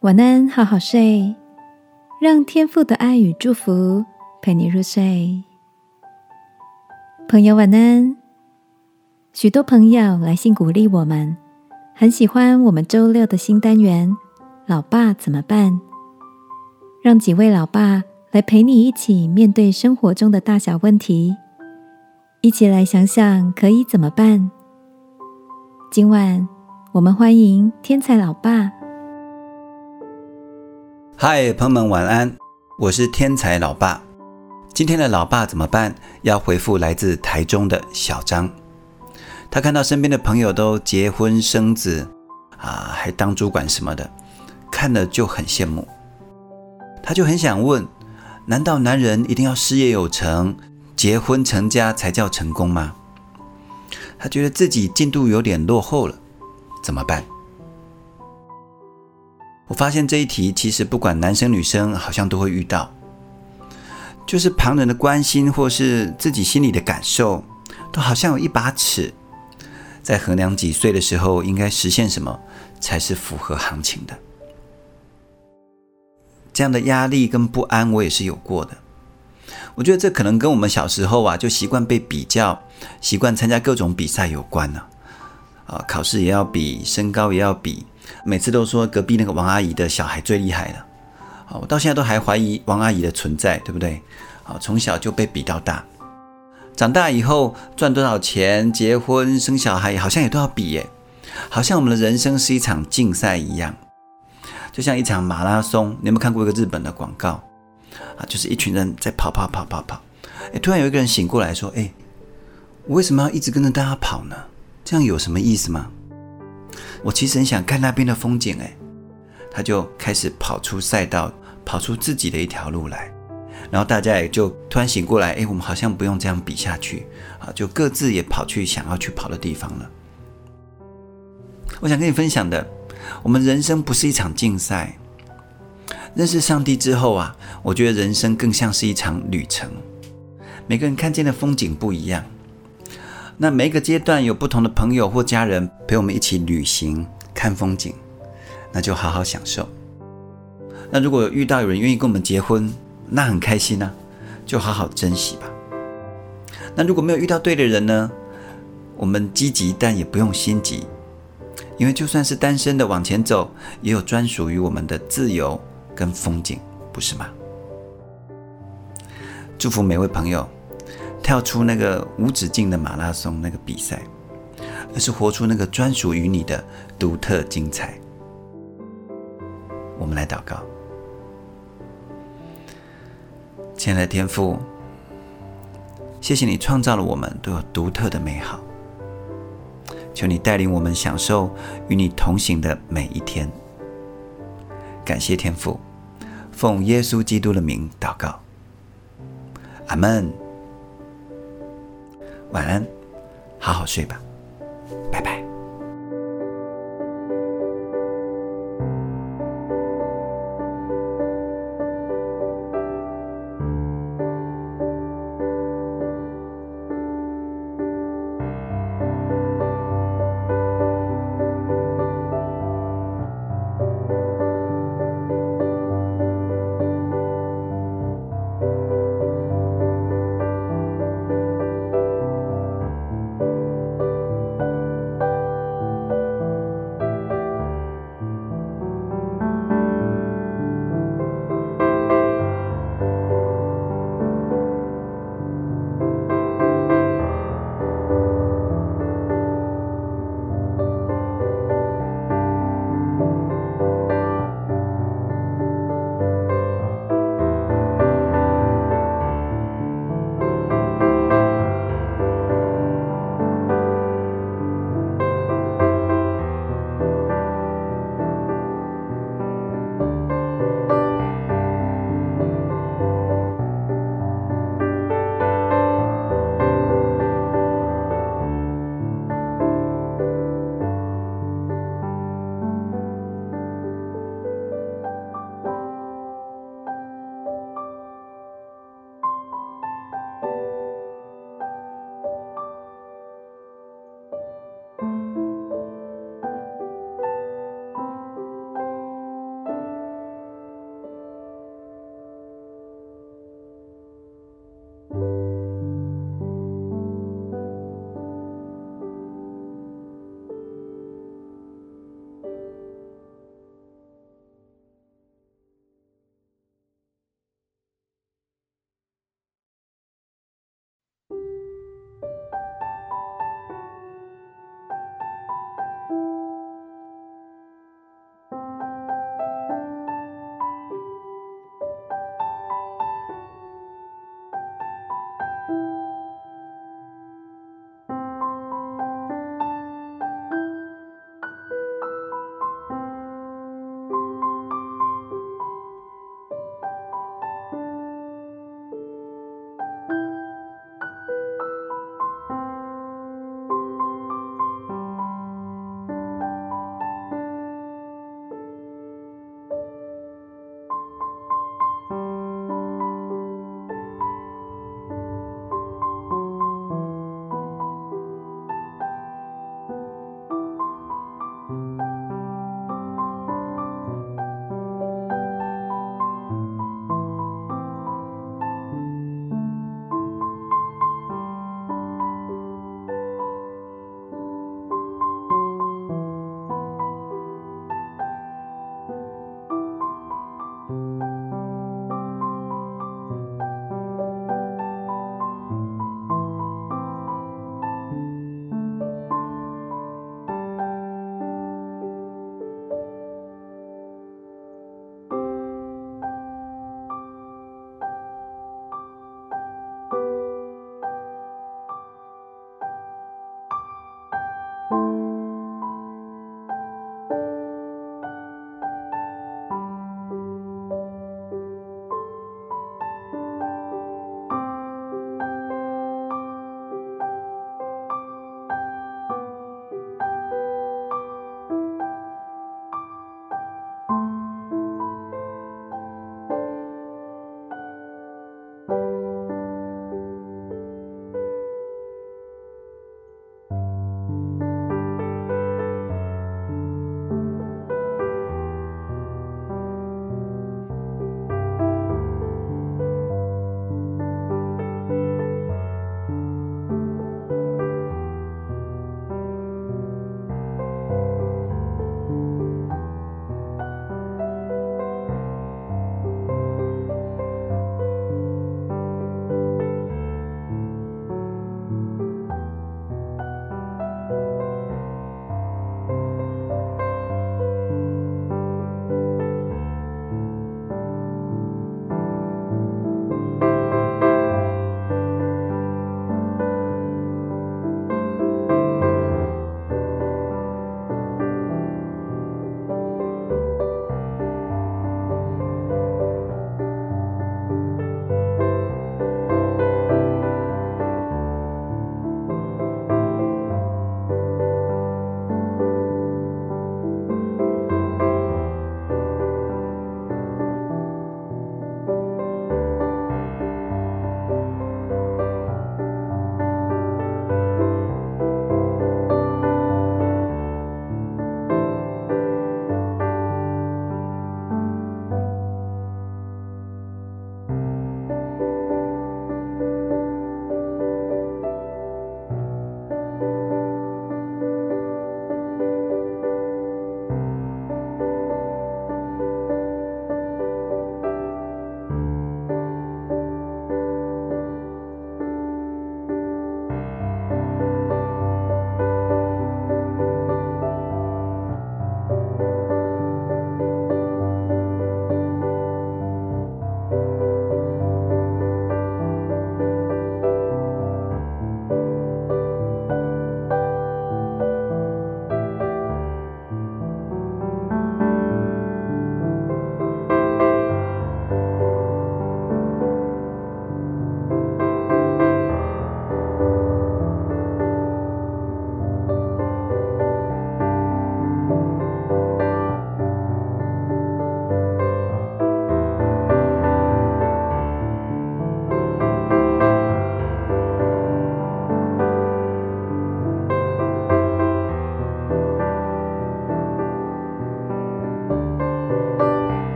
晚安，好好睡，让天父的爱与祝福陪你入睡。朋友晚安。许多朋友来信鼓励我们，很喜欢我们周六的新单元。老爸怎么办？让几位老爸来陪你一起面对生活中的大小问题，一起来想想可以怎么办。今晚我们欢迎天才老爸。嗨，朋友们晚安，我是天才老爸。今天的老爸怎么办？要回复来自台中的小张，他看到身边的朋友都结婚生子啊，还当主管什么的。看了就很羡慕，他就很想问：难道男人一定要事业有成、结婚成家才叫成功吗？他觉得自己进度有点落后了，怎么办？我发现这一题其实不管男生女生，好像都会遇到，就是旁人的关心或是自己心里的感受，都好像有一把尺，在衡量几岁的时候应该实现什么才是符合行情的。这样的压力跟不安，我也是有过的。我觉得这可能跟我们小时候啊，就习惯被比较，习惯参加各种比赛有关呢。啊，考试也要比，身高也要比，每次都说隔壁那个王阿姨的小孩最厉害了。啊，我到现在都还怀疑王阿姨的存在，对不对？啊，从小就被比到大，长大以后赚多少钱、结婚生小孩，好像也都要比耶，好像我们的人生是一场竞赛一样。就像一场马拉松，你有没有看过一个日本的广告啊？就是一群人在跑跑跑跑跑，哎，突然有一个人醒过来说：“哎，我为什么要一直跟着大家跑呢？这样有什么意思吗？我其实很想看那边的风景。”哎，他就开始跑出赛道，跑出自己的一条路来，然后大家也就突然醒过来：“哎，我们好像不用这样比下去啊，就各自也跑去想要去跑的地方了。”我想跟你分享的。我们人生不是一场竞赛。认识上帝之后啊，我觉得人生更像是一场旅程。每个人看见的风景不一样，那每一个阶段有不同的朋友或家人陪我们一起旅行看风景，那就好好享受。那如果遇到有人愿意跟我们结婚，那很开心啊，就好好珍惜吧。那如果没有遇到对的人呢？我们积极，但也不用心急。因为就算是单身的往前走，也有专属于我们的自由跟风景，不是吗？祝福每位朋友跳出那个无止境的马拉松那个比赛，而是活出那个专属于你的独特精彩。我们来祷告，亲爱的天父，谢谢你创造了我们都有独特的美好。求你带领我们享受与你同行的每一天。感谢天父，奉耶稣基督的名祷告，阿门。晚安，好好睡吧，拜拜。